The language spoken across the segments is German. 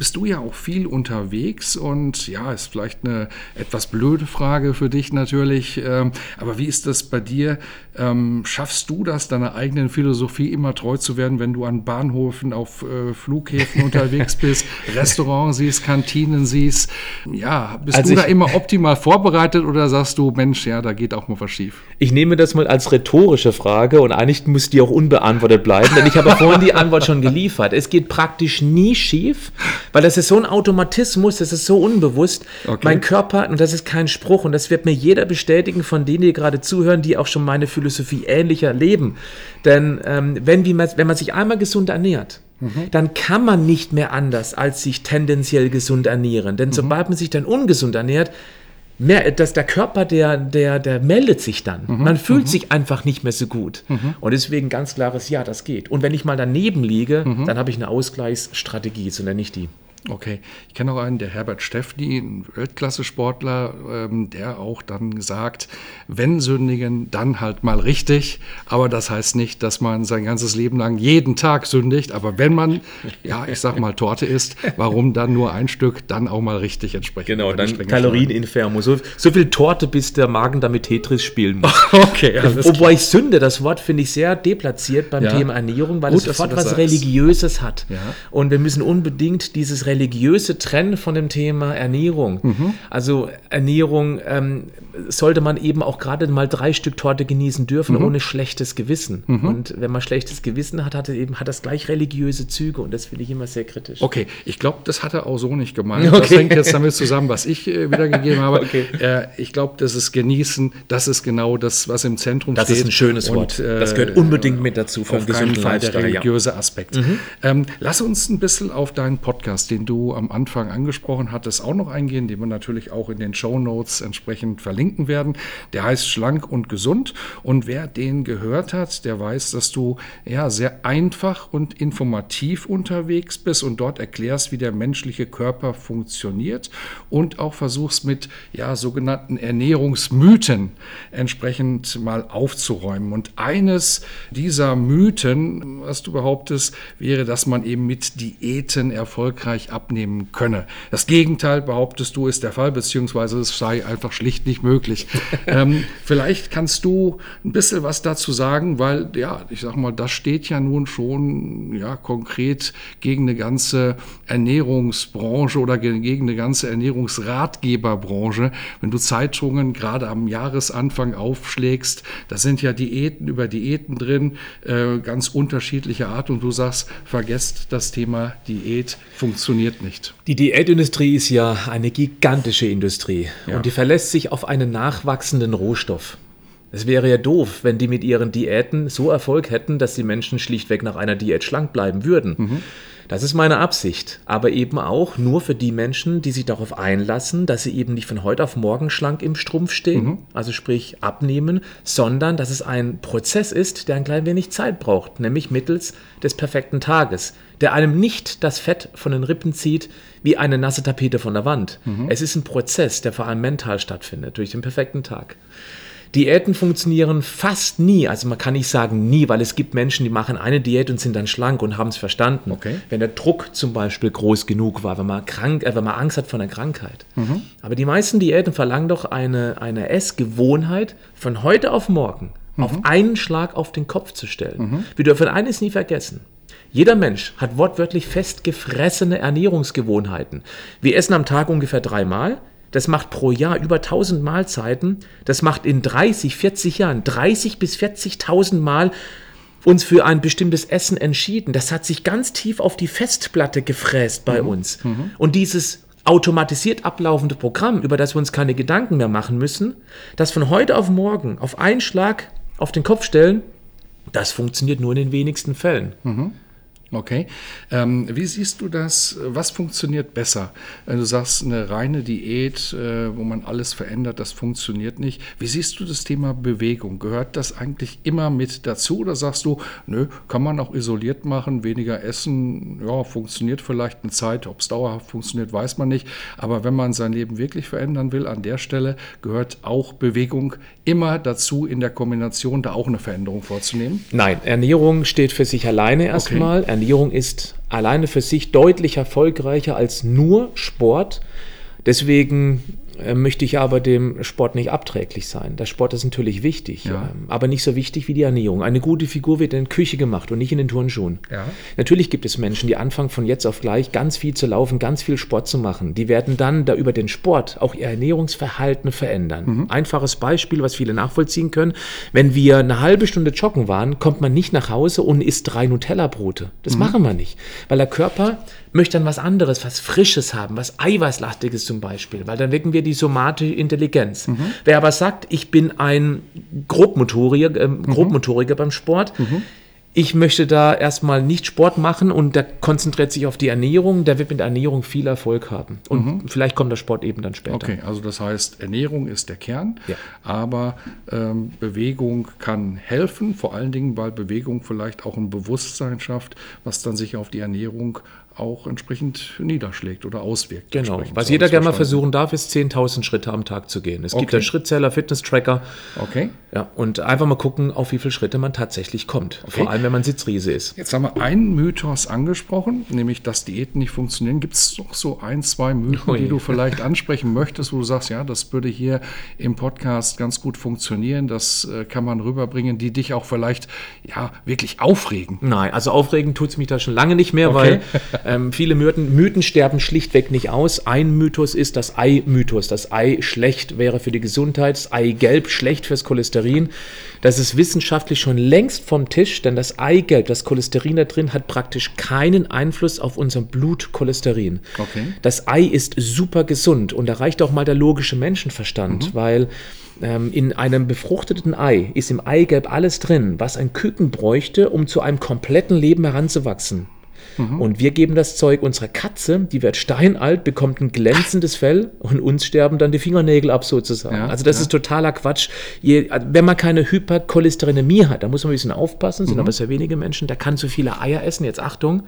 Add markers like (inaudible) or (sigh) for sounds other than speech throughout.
Bist du ja auch viel unterwegs und ja, ist vielleicht eine etwas blöde Frage für dich natürlich. Ähm, aber wie ist das bei dir? Ähm, schaffst du das, deiner eigenen Philosophie immer treu zu werden, wenn du an Bahnhöfen, auf äh, Flughäfen (laughs) unterwegs bist, Restaurants siehst, Kantinen siehst? Ja, bist also du da immer optimal vorbereitet oder sagst du, Mensch, ja, da geht auch mal was schief? Ich nehme das mal als rhetorische Frage und eigentlich muss die auch unbeantwortet bleiben, denn ich habe vorhin die Antwort schon geliefert. Es geht praktisch nie schief, weil das ist so ein Automatismus, das ist so unbewusst. Okay. Mein Körper, und das ist kein Spruch, und das wird mir jeder bestätigen von denen, die gerade zuhören, die auch schon meine Philosophie ähnlicher leben. Denn ähm, wenn, wie man, wenn man sich einmal gesund ernährt, mhm. dann kann man nicht mehr anders als sich tendenziell gesund ernähren. Denn mhm. sobald man sich dann ungesund ernährt, mehr, dass der Körper, der, der, der meldet sich dann. Mhm. Man fühlt mhm. sich einfach nicht mehr so gut. Mhm. Und deswegen ganz klares Ja, das geht. Und wenn ich mal daneben liege, mhm. dann habe ich eine Ausgleichsstrategie, so nenne ich die. Okay, ich kenne auch einen, der Herbert Steffni, ein Weltklasse-Sportler, ähm, der auch dann sagt, wenn sündigen, dann halt mal richtig. Aber das heißt nicht, dass man sein ganzes Leben lang jeden Tag sündigt. Aber wenn man, ja, ich sag mal, Torte isst, warum dann nur ein Stück, dann auch mal richtig entsprechend. Genau, dann Kalorieninfermo. So, so viel Torte, bis der Magen damit Tetris spielen muss. (laughs) okay, alles Wobei ich Sünde, das Wort finde ich sehr deplatziert beim ja. Thema Ernährung, weil Gut, es sofort was sagst. Religiöses hat. Ja. Und wir müssen unbedingt dieses religiöse Trennen von dem Thema Ernährung. Mhm. Also Ernährung ähm, sollte man eben auch gerade mal drei Stück Torte genießen dürfen, mhm. ohne schlechtes Gewissen. Mhm. Und wenn man schlechtes Gewissen hat, hat, eben, hat das gleich religiöse Züge und das finde ich immer sehr kritisch. Okay, ich glaube, das hat er auch so nicht gemeint. Okay. Das hängt jetzt damit zusammen, was ich äh, wiedergegeben habe. (laughs) Okay. Äh, ich glaube, das ist Genießen, das ist genau das, was im Zentrum das steht. Das ist ein schönes und, Wort. Äh, das gehört unbedingt mit dazu einen gesunden der religiöse Aspekt. Mhm. Ähm, lass uns ein bisschen auf deinen Podcast, den du am Anfang angesprochen hattest, auch noch eingehen, den wir natürlich auch in den Show Notes entsprechend verlinken werden. Der heißt Schlank und Gesund. Und wer den gehört hat, der weiß, dass du ja sehr einfach und informativ unterwegs bist und dort erklärst, wie der menschliche Körper funktioniert und auch versuchst mit ja sogenannten Ernährungsmythen entsprechend mal aufzuräumen. Und eines dieser Mythen, was du behauptest, wäre, dass man eben mit Diäten erfolgreich abnehmen könne. Das Gegenteil, behauptest du, ist der Fall, beziehungsweise es sei einfach schlicht nicht möglich. (laughs) ähm, vielleicht kannst du ein bisschen was dazu sagen, weil, ja, ich sag mal, das steht ja nun schon ja, konkret gegen eine ganze Ernährungsbranche oder gegen eine ganze Ernährungsratgeberbranche. Wenn du Zeitungen gerade am Jahresanfang aufschlägst, da sind ja Diäten über Diäten drin, äh, ganz unterschiedlicher Art und du sagst, vergesst das Thema Diät funktioniert nicht. Die Diätindustrie ist ja eine gigantische Industrie ja. und die verlässt sich auf einen nachwachsenden Rohstoff. Es wäre ja doof, wenn die mit ihren Diäten so Erfolg hätten, dass die Menschen schlichtweg nach einer Diät schlank bleiben würden. Mhm. Das ist meine Absicht, aber eben auch nur für die Menschen, die sich darauf einlassen, dass sie eben nicht von heute auf morgen schlank im Strumpf stehen, mhm. also sprich abnehmen, sondern dass es ein Prozess ist, der ein klein wenig Zeit braucht, nämlich mittels des perfekten Tages, der einem nicht das Fett von den Rippen zieht wie eine nasse Tapete von der Wand. Mhm. Es ist ein Prozess, der vor allem mental stattfindet, durch den perfekten Tag. Diäten funktionieren fast nie, also man kann nicht sagen nie, weil es gibt Menschen, die machen eine Diät und sind dann schlank und haben es verstanden. Okay. Wenn der Druck zum Beispiel groß genug war, wenn man, krank, äh, wenn man Angst hat vor einer Krankheit. Mhm. Aber die meisten Diäten verlangen doch eine, eine Essgewohnheit von heute auf morgen mhm. auf einen Schlag auf den Kopf zu stellen. Mhm. Wir dürfen eines nie vergessen. Jeder Mensch hat wortwörtlich festgefressene Ernährungsgewohnheiten. Wir essen am Tag ungefähr dreimal. Das macht pro Jahr über 1000 Mahlzeiten. Das macht in 30, 40 Jahren 30 bis 40.000 Mal uns für ein bestimmtes Essen entschieden. Das hat sich ganz tief auf die Festplatte gefräst bei mhm. uns. Mhm. Und dieses automatisiert ablaufende Programm, über das wir uns keine Gedanken mehr machen müssen, das von heute auf morgen auf einen Schlag auf den Kopf stellen, Das funktioniert nur in den wenigsten Fällen. Mhm. Okay. Ähm, wie siehst du das? Was funktioniert besser? Du sagst, eine reine Diät, äh, wo man alles verändert, das funktioniert nicht. Wie siehst du das Thema Bewegung? Gehört das eigentlich immer mit dazu oder sagst du, nö, kann man auch isoliert machen, weniger essen, ja, funktioniert vielleicht eine Zeit, ob es dauerhaft funktioniert, weiß man nicht. Aber wenn man sein Leben wirklich verändern will, an der Stelle gehört auch Bewegung immer dazu, in der Kombination da auch eine Veränderung vorzunehmen? Nein, Ernährung steht für sich alleine erstmal. Okay. Ernährung ist alleine für sich deutlich erfolgreicher als nur Sport. Deswegen möchte ich aber dem Sport nicht abträglich sein. Der Sport ist natürlich wichtig, ja. Ähm, aber nicht so wichtig wie die Ernährung. Eine gute Figur wird in der Küche gemacht und nicht in den Turnschuhen. Ja. Natürlich gibt es Menschen, die anfangen von jetzt auf gleich ganz viel zu laufen, ganz viel Sport zu machen. Die werden dann da über den Sport auch ihr Ernährungsverhalten verändern. Mhm. Einfaches Beispiel, was viele nachvollziehen können. Wenn wir eine halbe Stunde joggen waren, kommt man nicht nach Hause und isst drei Nutella-Brote. Das mhm. machen wir nicht, weil der Körper möchte dann was anderes, was Frisches haben, was Eiweißlastiges zum Beispiel, weil dann wecken wir die somatische Intelligenz. Mhm. Wer aber sagt, ich bin ein Grobmotoriker, äh, Grobmotoriker mhm. beim Sport, mhm. ich möchte da erstmal nicht Sport machen und der konzentriert sich auf die Ernährung, der wird mit der Ernährung viel Erfolg haben. Und mhm. vielleicht kommt der Sport eben dann später. Okay, also das heißt, Ernährung ist der Kern, ja. aber ähm, Bewegung kann helfen, vor allen Dingen, weil Bewegung vielleicht auch ein Bewusstsein schafft, was dann sich auf die Ernährung auch entsprechend niederschlägt oder auswirkt. Genau. Was jeder gerne mal versuchen darf, ist 10.000 Schritte am Tag zu gehen. Es okay. gibt einen Schrittzähler, Fitness-Tracker. Okay. Ja, und einfach mal gucken, auf wie viele Schritte man tatsächlich kommt. Okay. Vor allem, wenn man Sitzriese ist. Jetzt haben wir einen Mythos angesprochen, nämlich, dass Diäten nicht funktionieren. Gibt es noch so ein, zwei Mythen, oh die du vielleicht ansprechen möchtest, wo du sagst, ja, das würde hier im Podcast ganz gut funktionieren, das äh, kann man rüberbringen, die dich auch vielleicht ja wirklich aufregen? Nein, also aufregen tut es mich da schon lange nicht mehr, okay. weil (laughs) Ähm, viele Mythen, Mythen sterben schlichtweg nicht aus. Ein Mythos ist das Ei-Mythos. Das Ei schlecht wäre für die Gesundheit, das Eigelb schlecht fürs Cholesterin. Das ist wissenschaftlich schon längst vom Tisch, denn das Eigelb, das Cholesterin da drin, hat praktisch keinen Einfluss auf unser Blutcholesterin. Okay. Das Ei ist super gesund und da reicht auch mal der logische Menschenverstand, mhm. weil ähm, in einem befruchteten Ei ist im Eigelb alles drin, was ein Küken bräuchte, um zu einem kompletten Leben heranzuwachsen. Mhm. Und wir geben das Zeug unserer Katze, die wird steinalt, bekommt ein glänzendes Fell und uns sterben dann die Fingernägel ab sozusagen. Ja, also das ja. ist totaler Quatsch. Je, wenn man keine Hypercholesterinämie hat, da muss man ein bisschen aufpassen, sind mhm. aber sehr wenige Menschen, der kann so viele Eier essen, jetzt Achtung,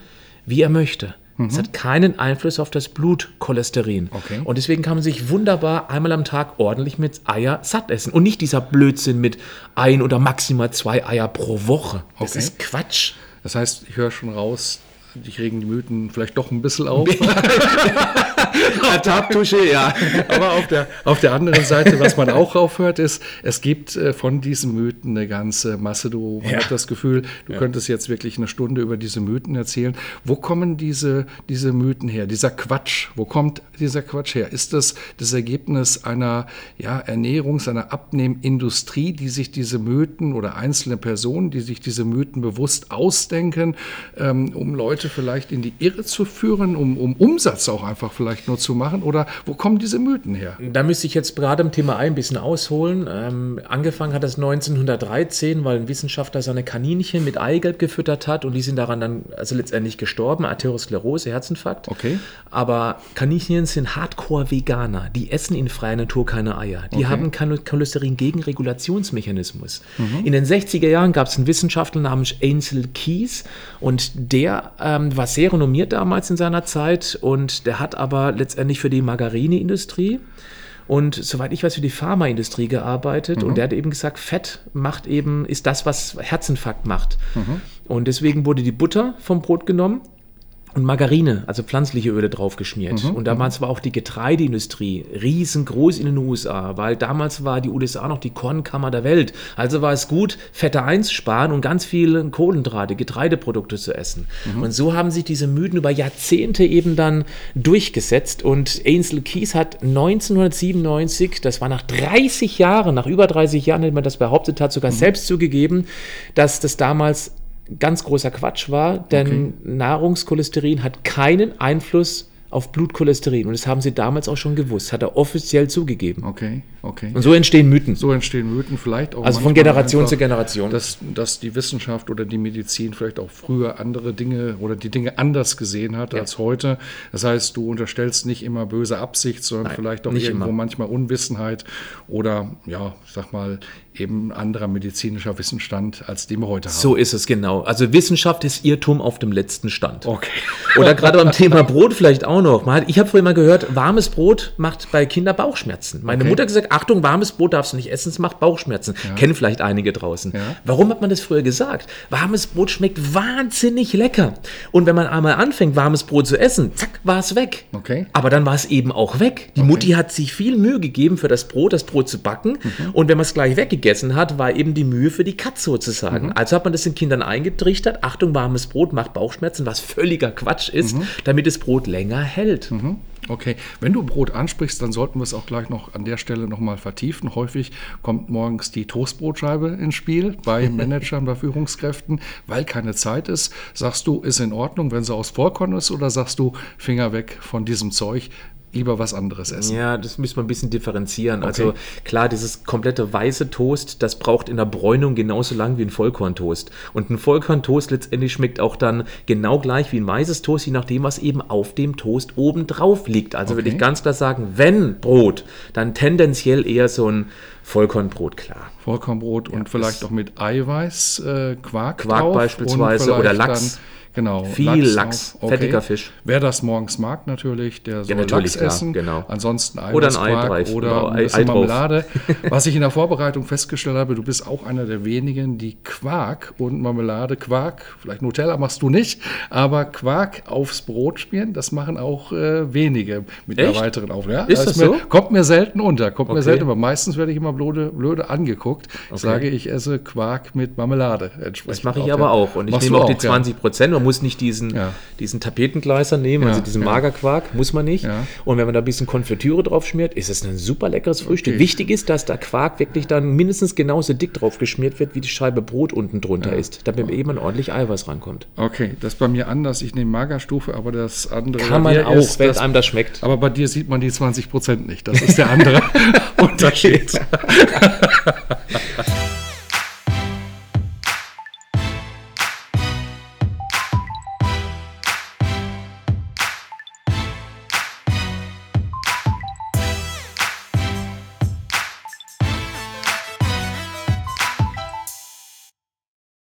wie er möchte. Es hat keinen Einfluss auf das Blutcholesterin. Okay. Und deswegen kann man sich wunderbar einmal am Tag ordentlich mit Eier satt essen. Und nicht dieser Blödsinn mit ein oder maximal zwei Eier pro Woche. Das okay. ist Quatsch. Das heißt, ich höre schon raus, dich regen die Mythen vielleicht doch ein bisschen auf. (laughs) (laughs) (laughs) Tabtusche, ja. Aber auf der, auf der anderen Seite, was man auch aufhört, ist, es gibt äh, von diesen Mythen eine ganze Masse. Du ja. hast das Gefühl, du ja. könntest jetzt wirklich eine Stunde über diese Mythen erzählen. Wo kommen diese, diese Mythen her? Dieser Quatsch, wo kommt dieser Quatsch her? Ist das das Ergebnis einer ja, Ernährungs-, einer Abnehmindustrie, die sich diese Mythen oder einzelne Personen, die sich diese Mythen bewusst ausdenken, ähm, um Leute vielleicht in die Irre zu führen, um, um Umsatz auch einfach vielleicht nur zu machen? Oder wo kommen diese Mythen her? Da müsste ich jetzt gerade im Thema ein bisschen ausholen. Ähm, angefangen hat das 1913, weil ein Wissenschaftler seine Kaninchen mit Eigelb gefüttert hat und die sind daran dann also letztendlich gestorben, Arteriosklerose, Herzinfarkt. Okay. Aber Kaninchen sind Hardcore-Veganer. Die essen in freier Natur keine Eier. Die okay. haben keinen Cholesterin-Gegenregulationsmechanismus. Mhm. In den 60er Jahren gab es einen Wissenschaftler namens Ansel Keys und der ähm, war sehr renommiert damals in seiner Zeit und der hat aber letztendlich für die Margarineindustrie und soweit ich weiß, für die Pharmaindustrie gearbeitet. Mhm. Und der hat eben gesagt, Fett macht eben, ist das, was Herzinfarkt macht. Mhm. Und deswegen wurde die Butter vom Brot genommen und Margarine, also pflanzliche Öle draufgeschmiert. Mhm, und damals mhm. war auch die Getreideindustrie riesengroß in den USA, weil damals war die USA noch die Kornkammer der Welt. Also war es gut, Fette einzusparen und ganz viele Kohlendrahte, Getreideprodukte zu essen. Mhm. Und so haben sich diese Mythen über Jahrzehnte eben dann durchgesetzt. Und Ainsel Keys hat 1997, das war nach 30 Jahren, nach über 30 Jahren, wenn man das behauptet hat, sogar mhm. selbst zugegeben, dass das damals ganz großer Quatsch war, denn okay. Nahrungscholesterin hat keinen Einfluss auf Blutcholesterin. Und das haben sie damals auch schon gewusst, hat er offiziell zugegeben. Okay, okay. Und so entstehen Mythen. So entstehen Mythen, vielleicht auch. Also von Generation zu Generation. Dass, dass die Wissenschaft oder die Medizin vielleicht auch früher andere Dinge oder die Dinge anders gesehen hat ja. als heute. Das heißt, du unterstellst nicht immer böse Absicht, sondern Nein, vielleicht auch irgendwo immer. manchmal Unwissenheit oder, ja, ich sag mal, eben anderer medizinischer Wissensstand, als den wir heute haben. So ist es genau. Also Wissenschaft ist Irrtum auf dem letzten Stand. Okay. Oder gerade beim (laughs) Thema Brot vielleicht auch noch. Ich habe früher mal gehört, warmes Brot macht bei Kindern Bauchschmerzen. Meine okay. Mutter hat gesagt, Achtung, warmes Brot darfst du nicht essen, es macht Bauchschmerzen. Ja. Kennen vielleicht einige draußen. Ja. Warum hat man das früher gesagt? Warmes Brot schmeckt wahnsinnig lecker. Und wenn man einmal anfängt, warmes Brot zu essen, zack, war es weg. Okay. Aber dann war es eben auch weg. Die okay. Mutti hat sich viel Mühe gegeben für das Brot, das Brot zu backen. Mhm. Und wenn man es gleich weggegeben gegessen hat, war eben die Mühe für die Katze sozusagen. Mhm. Also hat man das den Kindern eingetrichtert, Achtung, warmes Brot macht Bauchschmerzen, was völliger Quatsch ist, mhm. damit das Brot länger hält. Mhm. Okay, wenn du Brot ansprichst, dann sollten wir es auch gleich noch an der Stelle nochmal vertiefen. Häufig kommt morgens die Toastbrotscheibe ins Spiel bei (laughs) Managern, bei Führungskräften, weil keine Zeit ist. Sagst du, ist in Ordnung, wenn sie aus Vollkorn ist, oder sagst du, Finger weg von diesem Zeug, lieber was anderes essen. Ja, das müssen wir ein bisschen differenzieren. Okay. Also klar, dieses komplette weiße Toast, das braucht in der Bräunung genauso lang wie ein Vollkorntoast. Und ein Vollkorntoast letztendlich schmeckt auch dann genau gleich wie ein weißes Toast, je nachdem, was eben auf dem Toast oben drauf liegt. Also okay. würde ich ganz klar sagen, wenn Brot, dann tendenziell eher so ein Vollkornbrot, klar. Vollkornbrot ja, und vielleicht auch mit Eiweiß, äh, Quark, Quark beispielsweise oder Lachs. Genau. Viel Lachs, Lachs okay. fettiger Fisch. Wer das morgens mag, natürlich, der soll ja, natürlich, Lachs essen. genau. Ansonsten oder ein Ei drauf, oder ein bisschen Ei Marmelade. (laughs) Was ich in der Vorbereitung festgestellt habe, du bist auch einer der wenigen, die Quark und Marmelade, Quark, vielleicht Nutella machst du nicht, aber Quark aufs Brot schmieren, das machen auch äh, wenige mit Echt? einer weiteren Aufnahme. Ja, ist das, mir, so? Kommt mir selten unter, kommt okay. mir selten, aber meistens werde ich immer blöde, blöde angeguckt. Ich okay. sage, ich esse Quark mit Marmelade. Das mache ich aber auch und ich nehme auch die 20 Prozent. Ja man muss nicht diesen, ja. diesen Tapetengleiser nehmen, also diesen Magerquark, muss man nicht. Und wenn man da ein bisschen Konfitüre drauf schmiert, ist es ein super leckeres Frühstück. Okay. Wichtig ist, dass der Quark wirklich dann mindestens genauso dick drauf geschmiert wird, wie die Scheibe Brot unten drunter ist, damit eben ein ordentlich Eiweiß rankommt. Okay, das ist bei mir anders. Ich nehme Magerstufe, aber das andere kann man auch, ist, wenn das, einem das schmeckt. Aber bei dir sieht man die 20 Prozent nicht. Das ist der andere (laughs) (laughs) Unterschied. (laughs)